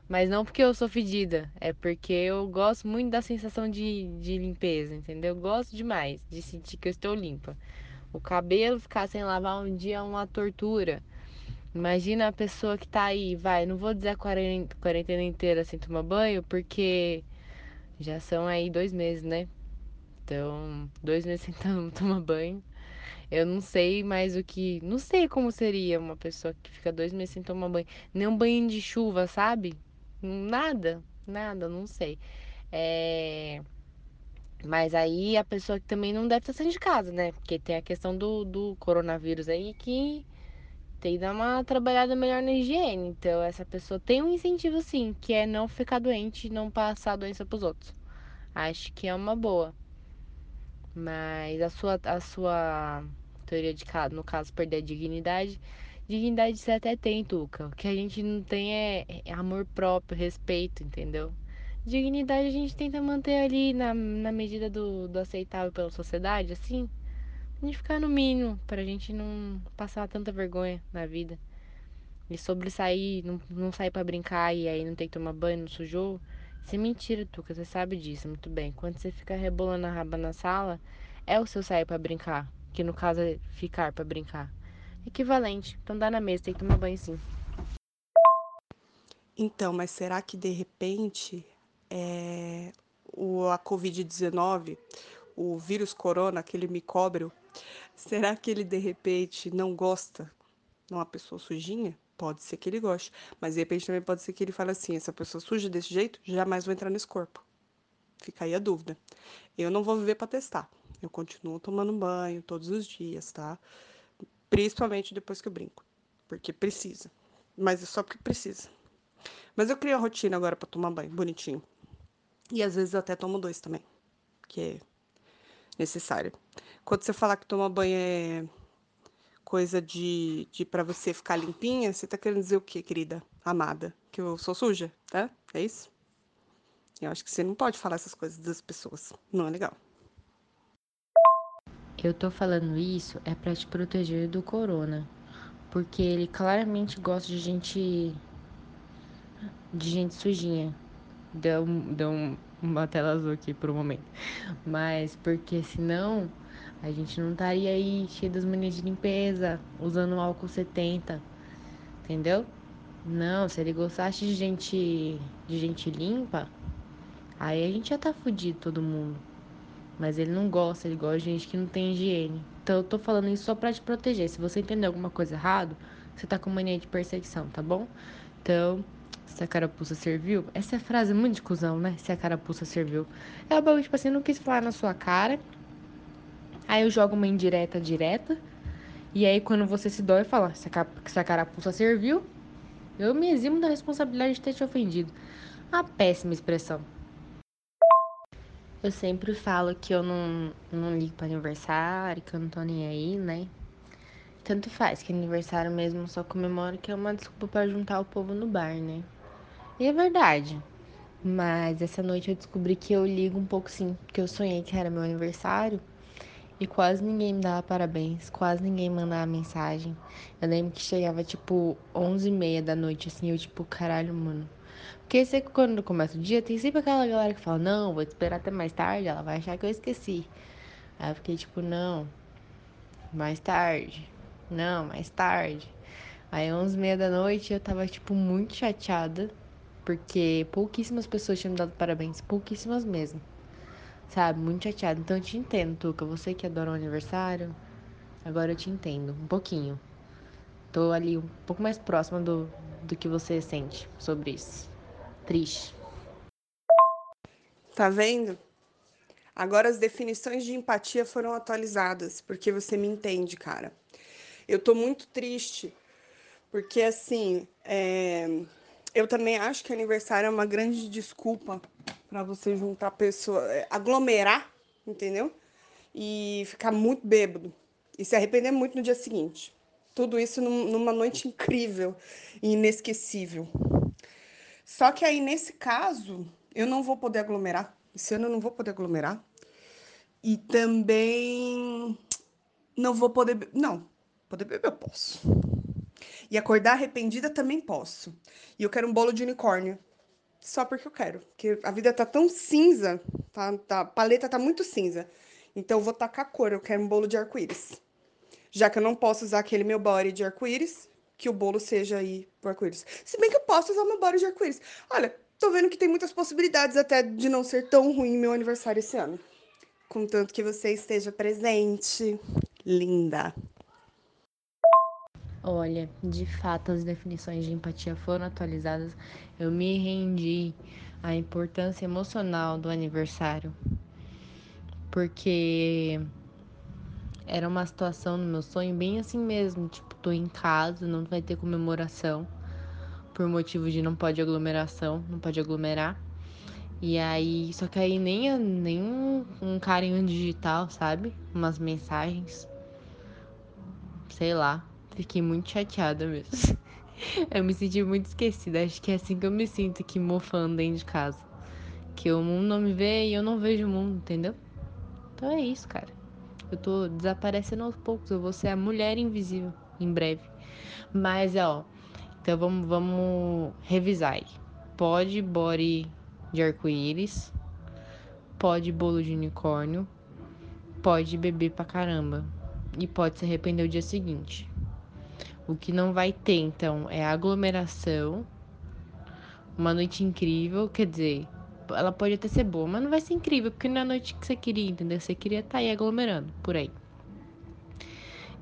Mas não porque eu sou fedida, é porque eu gosto muito da sensação de, de limpeza, entendeu? Eu gosto demais de sentir que eu estou limpa. O cabelo ficar sem lavar um dia é uma tortura. Imagina a pessoa que tá aí, vai, não vou dizer a quarentena inteira sem tomar banho, porque já são aí dois meses, né? Então, dois meses [laughs] sem tomar banho. Eu não sei mais o que. Não sei como seria uma pessoa que fica dois meses sem tomar banho. Nem um banho de chuva, sabe? Nada, nada, não sei. É. Mas aí a pessoa que também não deve estar saindo de casa, né? Porque tem a questão do, do coronavírus aí que tem que dar uma trabalhada melhor na higiene. Então, essa pessoa tem um incentivo sim, que é não ficar doente e não passar a doença pros outros. Acho que é uma boa. Mas a sua, a sua teoria de caso, no caso, perder a dignidade, dignidade você até tem, Tuca. O que a gente não tem é, é amor próprio, respeito, entendeu? Dignidade a gente tenta manter ali na, na medida do, do aceitável pela sociedade, assim gente ficar no mínimo, pra gente não passar tanta vergonha na vida. E sobre sair, não, não sair para brincar e aí não ter que tomar banho, não sujou. Isso é mentira, Tuca, você sabe disso muito bem. Quando você fica rebolando a raba na sala, é o seu sair para brincar. Que no caso é ficar para brincar. Equivalente. Então dá na mesa, tem que tomar banho sim. Então, mas será que de repente é, o, a Covid-19, o vírus corona, aquele micóbrio, será que ele de repente não gosta de uma pessoa sujinha? Pode ser que ele goste, mas de repente também pode ser que ele fale assim: essa pessoa suja desse jeito, jamais vou entrar nesse corpo. Fica aí a dúvida. Eu não vou viver para testar. Eu continuo tomando banho todos os dias, tá? Principalmente depois que eu brinco, porque precisa. Mas é só porque precisa. Mas eu crio a rotina agora para tomar banho, bonitinho. E às vezes eu até tomo dois também, que é necessário. Quando você falar que tomar banho é coisa de, de para você ficar limpinha, você tá querendo dizer o quê, querida? Amada? Que eu sou suja, tá? É isso? Eu acho que você não pode falar essas coisas das pessoas. Não é legal. Eu tô falando isso é para te proteger do corona. Porque ele claramente gosta de gente de gente sujinha. Deu, deu uma tela azul aqui por um momento. Mas porque senão a gente não estaria aí cheio das manias de limpeza, usando álcool 70. Entendeu? Não, se ele gostasse de gente de gente limpa, aí a gente já tá fudido todo mundo. Mas ele não gosta, ele gosta de gente que não tem higiene. Então eu tô falando isso só pra te proteger. Se você entender alguma coisa errado, você tá com mania de perseguição, tá bom? Então, se a carapuça serviu. Essa é frase muito de cuzão, né? Se a carapuça serviu. É o bagulho, tipo assim, não quis falar na sua cara. Aí eu jogo uma indireta direta. E aí, quando você se dói, fala: se a, se a carapuça serviu, eu me eximo da responsabilidade de ter te ofendido. Uma péssima expressão. Eu sempre falo que eu não, não ligo para aniversário, que eu não tô nem aí, né? Tanto faz que aniversário mesmo só comemoro que é uma desculpa para juntar o povo no bar, né? E é verdade. Mas essa noite eu descobri que eu ligo um pouco sim, porque eu sonhei que era meu aniversário e quase ninguém me dava parabéns, quase ninguém mandava mensagem. Eu lembro que chegava tipo 11 e meia da noite, assim, eu tipo, caralho, mano. Porque você, quando começa o dia, tem sempre aquela galera que fala, não, vou esperar até mais tarde, ela vai achar que eu esqueci. Aí eu fiquei tipo, não, mais tarde, não, mais tarde. Aí 11 e meia da noite eu tava tipo muito chateada porque pouquíssimas pessoas tinham me dado parabéns, pouquíssimas mesmo. Sabe? Muito chateada. Então eu te entendo, Tuca. Você que adora o aniversário, agora eu te entendo. Um pouquinho. Tô ali um pouco mais próxima do, do que você sente sobre isso. Triste. Tá vendo? Agora as definições de empatia foram atualizadas, porque você me entende, cara. Eu tô muito triste, porque assim, é eu também acho que aniversário é uma grande desculpa para você juntar pessoas, é, aglomerar, entendeu? E ficar muito bêbado e se arrepender muito no dia seguinte. Tudo isso numa noite incrível e inesquecível. Só que aí, nesse caso, eu não vou poder aglomerar. Esse ano eu não vou poder aglomerar. E também não vou poder. Não, poder beber eu posso. E acordar arrependida também posso. E eu quero um bolo de unicórnio. Só porque eu quero. Porque a vida tá tão cinza, tá, tá, a paleta tá muito cinza. Então eu vou tacar cor, eu quero um bolo de arco-íris. Já que eu não posso usar aquele meu body de arco-íris, que o bolo seja aí pro arco-íris. Se bem que eu posso usar meu body de arco-íris. Olha, tô vendo que tem muitas possibilidades até de não ser tão ruim meu aniversário esse ano. Contanto que você esteja presente. Linda. Olha, de fato as definições de empatia foram atualizadas. Eu me rendi à importância emocional do aniversário. Porque era uma situação no meu sonho bem assim mesmo, tipo, tô em casa, não vai ter comemoração por motivo de não pode aglomeração, não pode aglomerar. E aí, só que aí nem, nem um, um carinho digital, sabe? Umas mensagens. Sei lá. Fiquei muito chateada mesmo. [laughs] eu me senti muito esquecida. Acho que é assim que eu me sinto aqui mofando dentro de casa. Que o mundo não me vê e eu não vejo o mundo, entendeu? Então é isso, cara. Eu tô desaparecendo aos poucos. Eu vou ser a mulher invisível em breve. Mas, ó, Então vamos, vamos revisar aí. Pode body de arco-íris, pode bolo de unicórnio, pode beber pra caramba e pode se arrepender o dia seguinte. O que não vai ter, então, é aglomeração, uma noite incrível, quer dizer, ela pode até ser boa, mas não vai ser incrível, porque não é a noite que você queria, entendeu? Você queria estar tá aí aglomerando, por aí.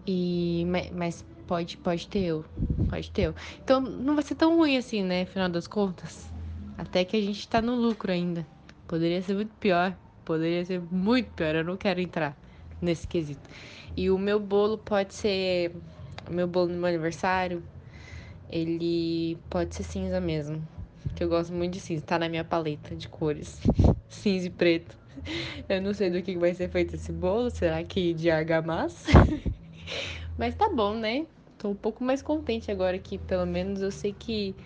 E, mas pode, pode ter eu, pode ter eu. Então não vai ser tão ruim assim, né, final das contas. Até que a gente tá no lucro ainda. Poderia ser muito pior, poderia ser muito pior, eu não quero entrar nesse quesito. E o meu bolo pode ser, o meu bolo no meu aniversário, ele pode ser cinza mesmo. Que eu gosto muito de cinza, tá na minha paleta de cores. [laughs] cinza e preto. Eu não sei do que vai ser feito esse bolo, será que de argamassa? [laughs] Mas tá bom, né? Tô um pouco mais contente agora que pelo menos eu sei que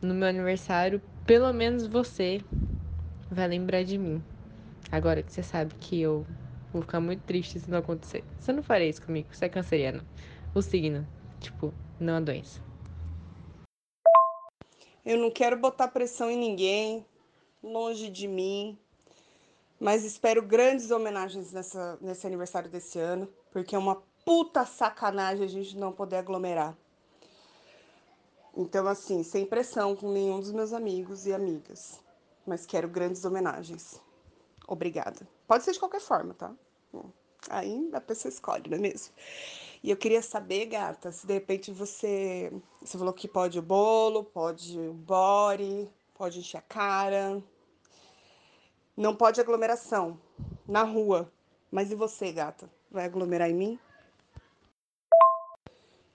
no meu aniversário, pelo menos você vai lembrar de mim. Agora que você sabe que eu vou ficar muito triste se não acontecer. Você não faria isso comigo, você é canceriano. O signo, tipo, não a doença. Eu não quero botar pressão em ninguém, longe de mim, mas espero grandes homenagens nessa, nesse aniversário desse ano, porque é uma puta sacanagem a gente não poder aglomerar. Então, assim, sem pressão com nenhum dos meus amigos e amigas. Mas quero grandes homenagens. Obrigada. Pode ser de qualquer forma, tá? Aí a pessoa escolhe, não é mesmo? E eu queria saber, gata, se de repente você. Você falou que pode o bolo, pode o body, pode encher a cara. Não pode aglomeração na rua. Mas e você, gata? Vai aglomerar em mim?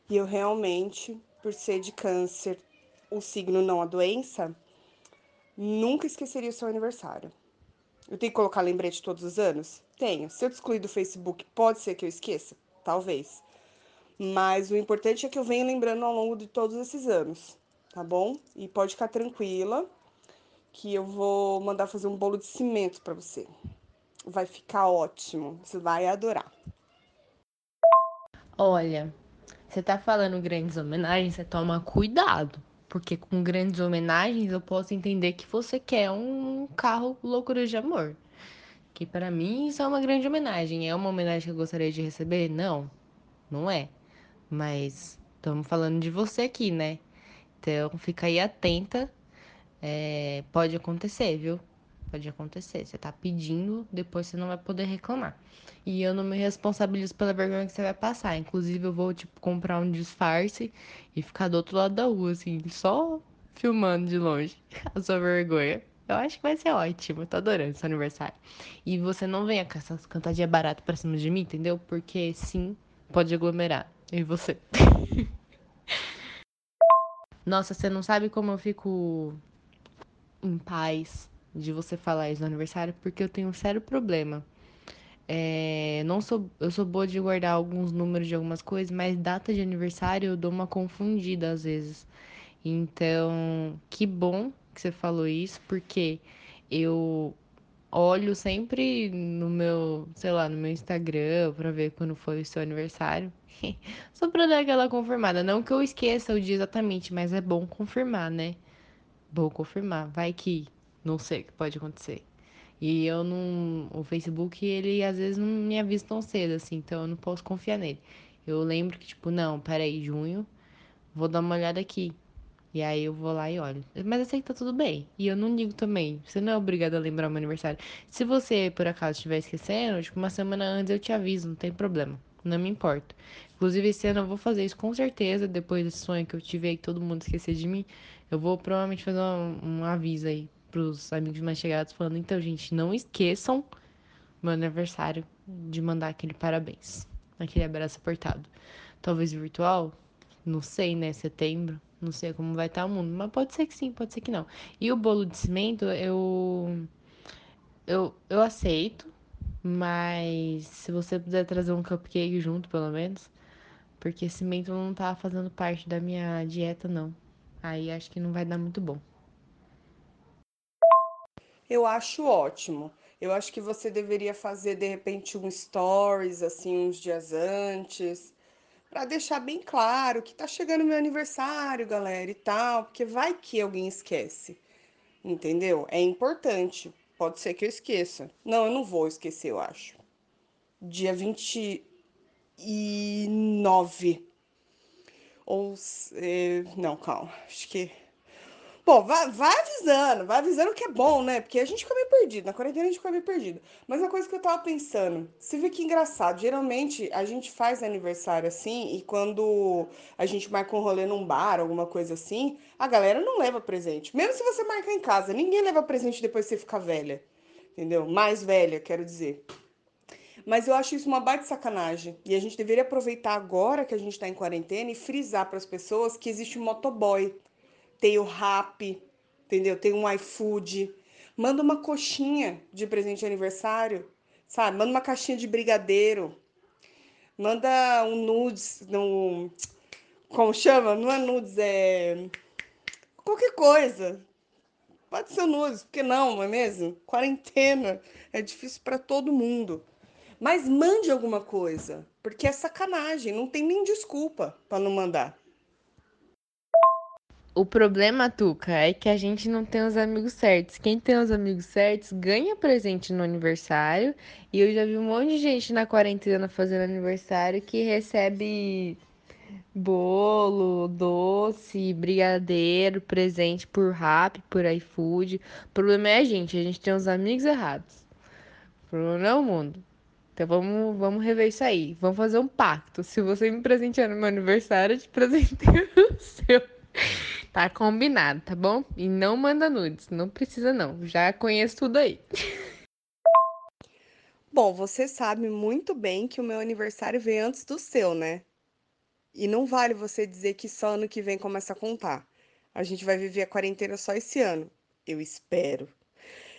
E eu realmente, por ser de câncer, o signo não a doença, nunca esqueceria o seu aniversário. Eu tenho que colocar lembrete todos os anos? Tenho. Se eu excluir do Facebook, pode ser que eu esqueça? Talvez. Mas o importante é que eu venha lembrando ao longo de todos esses anos, tá bom? E pode ficar tranquila que eu vou mandar fazer um bolo de cimento para você. Vai ficar ótimo, você vai adorar. Olha, você tá falando grandes homenagens, você toma cuidado. Porque com grandes homenagens eu posso entender que você quer um carro loucura de amor. Que para mim isso é uma grande homenagem. É uma homenagem que eu gostaria de receber? Não, não é. Mas estamos falando de você aqui, né? Então fica aí atenta. É, pode acontecer, viu? Pode acontecer. Você tá pedindo, depois você não vai poder reclamar. E eu não me responsabilizo pela vergonha que você vai passar. Inclusive, eu vou, tipo, comprar um disfarce e ficar do outro lado da rua, assim, só filmando de longe [laughs] a sua vergonha. Eu acho que vai ser ótimo. Eu tô adorando seu aniversário. E você não venha com essas cantadinhas baratas pra cima de mim, entendeu? Porque sim, pode aglomerar. E você. [laughs] Nossa, você não sabe como eu fico em paz de você falar isso no aniversário, porque eu tenho um sério problema. É, não sou, eu sou boa de guardar alguns números de algumas coisas, mas data de aniversário eu dou uma confundida às vezes. Então, que bom que você falou isso, porque eu olho sempre no meu, sei lá, no meu Instagram para ver quando foi o seu aniversário. [laughs] Só para dar aquela confirmada, não que eu esqueça o dia exatamente, mas é bom confirmar, né? Bom confirmar, vai que não sei o que pode acontecer. E eu não. O Facebook, ele às vezes não me avisa tão cedo, assim, então eu não posso confiar nele. Eu lembro que, tipo, não, peraí, junho, vou dar uma olhada aqui. E aí eu vou lá e olho. Mas eu sei que tá tudo bem. E eu não digo também. Você não é obrigado a lembrar o meu aniversário. Se você, por acaso, estiver esquecendo, tipo, uma semana antes eu te aviso, não tem problema. Não me importa. Inclusive, esse ano eu vou fazer isso com certeza. Depois desse sonho que eu tive aí, todo mundo esquecer de mim. Eu vou provavelmente fazer um, um aviso aí pros amigos mais chegados, falando: então, gente, não esqueçam meu aniversário de mandar aquele parabéns, aquele abraço apertado. Talvez virtual, não sei, né? Setembro, não sei como vai estar o mundo, mas pode ser que sim, pode ser que não. E o bolo de cimento, eu. Eu, eu aceito, mas se você puder trazer um cupcake junto, pelo menos. Porque cimento não tá fazendo parte da minha dieta, não. Aí acho que não vai dar muito bom eu acho ótimo. Eu acho que você deveria fazer de repente um stories assim uns dias antes, para deixar bem claro que tá chegando meu aniversário, galera, e tal, porque vai que alguém esquece. Entendeu? É importante. Pode ser que eu esqueça. Não, eu não vou esquecer, eu acho. Dia 29. Ou. Eh, não, calma. Acho que Bom, vai, vai, avisando, vai avisando que é bom, né? Porque a gente fica meio perdido, na quarentena a gente fica meio perdido. Mas uma coisa que eu tava pensando, você vê que engraçado, geralmente a gente faz aniversário assim, e quando a gente marca um rolê num bar, alguma coisa assim, a galera não leva presente. Mesmo se você marcar em casa, ninguém leva presente depois que você ficar velha. Entendeu? Mais velha, quero dizer. Mas eu acho isso uma baita sacanagem. E a gente deveria aproveitar agora que a gente tá em quarentena e frisar para as pessoas que existe um motoboy tem o rap, entendeu? Tem um iFood. Manda uma coxinha de presente de aniversário, sabe? Manda uma caixinha de brigadeiro. Manda um nudes, um, como chama? Não é nudes, é qualquer coisa. Pode ser nudes, porque não, não é mesmo? Quarentena é difícil para todo mundo. Mas mande alguma coisa, porque é sacanagem, não tem nem desculpa para não mandar. O problema, Tuca, é que a gente não tem os amigos certos. Quem tem os amigos certos ganha presente no aniversário. E eu já vi um monte de gente na quarentena fazendo aniversário que recebe bolo, doce, brigadeiro, presente por rap, por iFood. O problema é a gente, a gente tem os amigos errados. O problema é o mundo. Então vamos, vamos rever isso aí. Vamos fazer um pacto. Se você me presentear no meu aniversário, eu te [laughs] presenteio o seu. Tá combinado, tá bom? E não manda nudes, não precisa não. Já conheço tudo aí. [laughs] Bom, você sabe muito bem que o meu aniversário veio antes do seu, né? E não vale você dizer que só ano que vem começa a contar. A gente vai viver a quarentena só esse ano. Eu espero.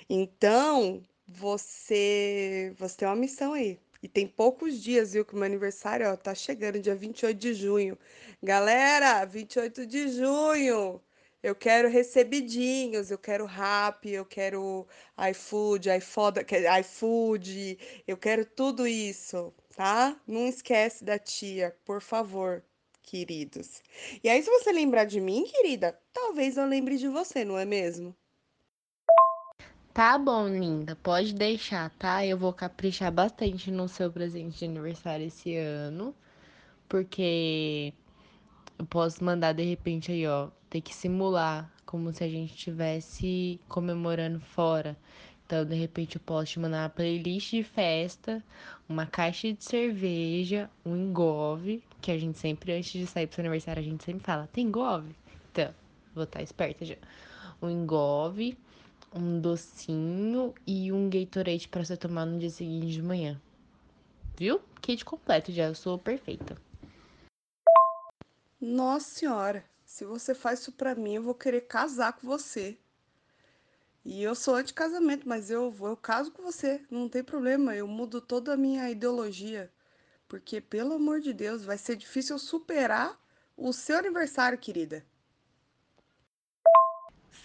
Então, você, você tem uma missão aí. E tem poucos dias, viu, que o meu aniversário, ó, tá chegando, dia 28 de junho. Galera, 28 de junho, eu quero recebidinhos, eu quero rap, eu quero iFood, iFood, iFood, eu quero tudo isso, tá? Não esquece da tia, por favor, queridos. E aí, se você lembrar de mim, querida, talvez eu lembre de você, não é mesmo? Tá bom, linda. Pode deixar, tá? Eu vou caprichar bastante no seu presente de aniversário esse ano. Porque eu posso mandar de repente aí, ó. Ter que simular como se a gente estivesse comemorando fora. Então, de repente, eu posso te mandar uma playlist de festa, uma caixa de cerveja, um engove, que a gente sempre, antes de sair pro seu aniversário, a gente sempre fala, tem engove? Então, vou estar esperta já. Um engove, um docinho e um Gatorade para você tomar no dia seguinte de manhã. Viu? Kit completo já, eu sou perfeita. Nossa senhora, se você faz isso pra mim, eu vou querer casar com você. E eu sou anti-casamento, mas eu, eu caso com você, não tem problema, eu mudo toda a minha ideologia. Porque, pelo amor de Deus, vai ser difícil superar o seu aniversário, querida.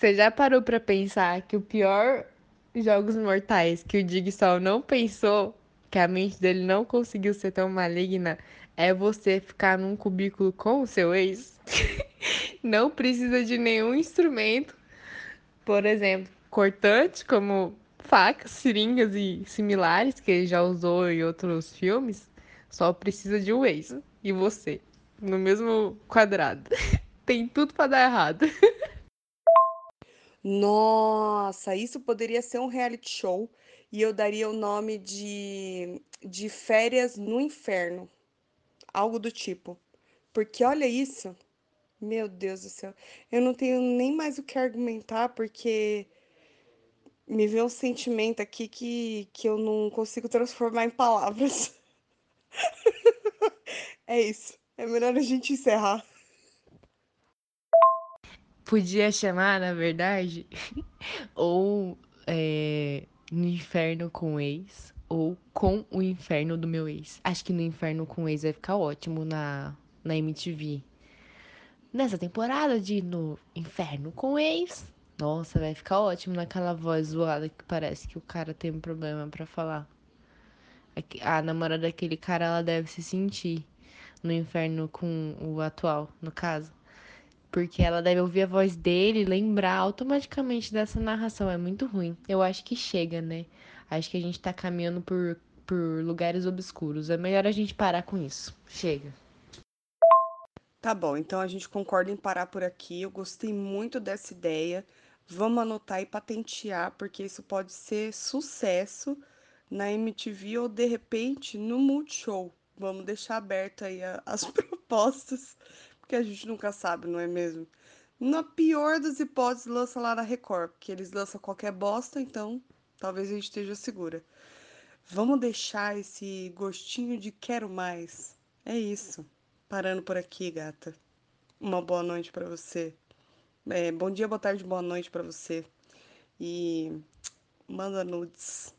Você já parou para pensar que o pior Jogos Mortais que o Digsol não pensou, que a mente dele não conseguiu ser tão maligna, é você ficar num cubículo com o seu ex? [laughs] não precisa de nenhum instrumento, por exemplo, cortante, como facas, seringas e similares, que ele já usou em outros filmes. Só precisa de um ex e você, no mesmo quadrado. [laughs] Tem tudo para dar errado. [laughs] Nossa, isso poderia ser um reality show e eu daria o nome de, de Férias no Inferno. Algo do tipo. Porque olha isso. Meu Deus do céu. Eu não tenho nem mais o que argumentar porque me vê um sentimento aqui que, que eu não consigo transformar em palavras. [laughs] é isso. É melhor a gente encerrar. Podia chamar, na verdade, [laughs] ou é, no inferno com ex, ou com o inferno do meu ex. Acho que no inferno com ex vai ficar ótimo na, na MTV. Nessa temporada de No Inferno com Ex, nossa, vai ficar ótimo naquela voz zoada que parece que o cara tem um problema para falar. A namorada daquele cara, ela deve se sentir no inferno com o atual, no caso. Porque ela deve ouvir a voz dele e lembrar automaticamente dessa narração. É muito ruim. Eu acho que chega, né? Acho que a gente tá caminhando por, por lugares obscuros. É melhor a gente parar com isso. Chega. Tá bom, então a gente concorda em parar por aqui. Eu gostei muito dessa ideia. Vamos anotar e patentear, porque isso pode ser sucesso na MTV ou de repente no Multishow. Vamos deixar aberto aí as [laughs] propostas, porque a gente nunca sabe, não é mesmo? Na pior das hipóteses, lança lá na Record, porque eles lançam qualquer bosta, então talvez a gente esteja segura. Vamos deixar esse gostinho de quero mais. É isso. Parando por aqui, gata. Uma boa noite para você. É, bom dia, boa tarde, boa noite para você. E manda nudes.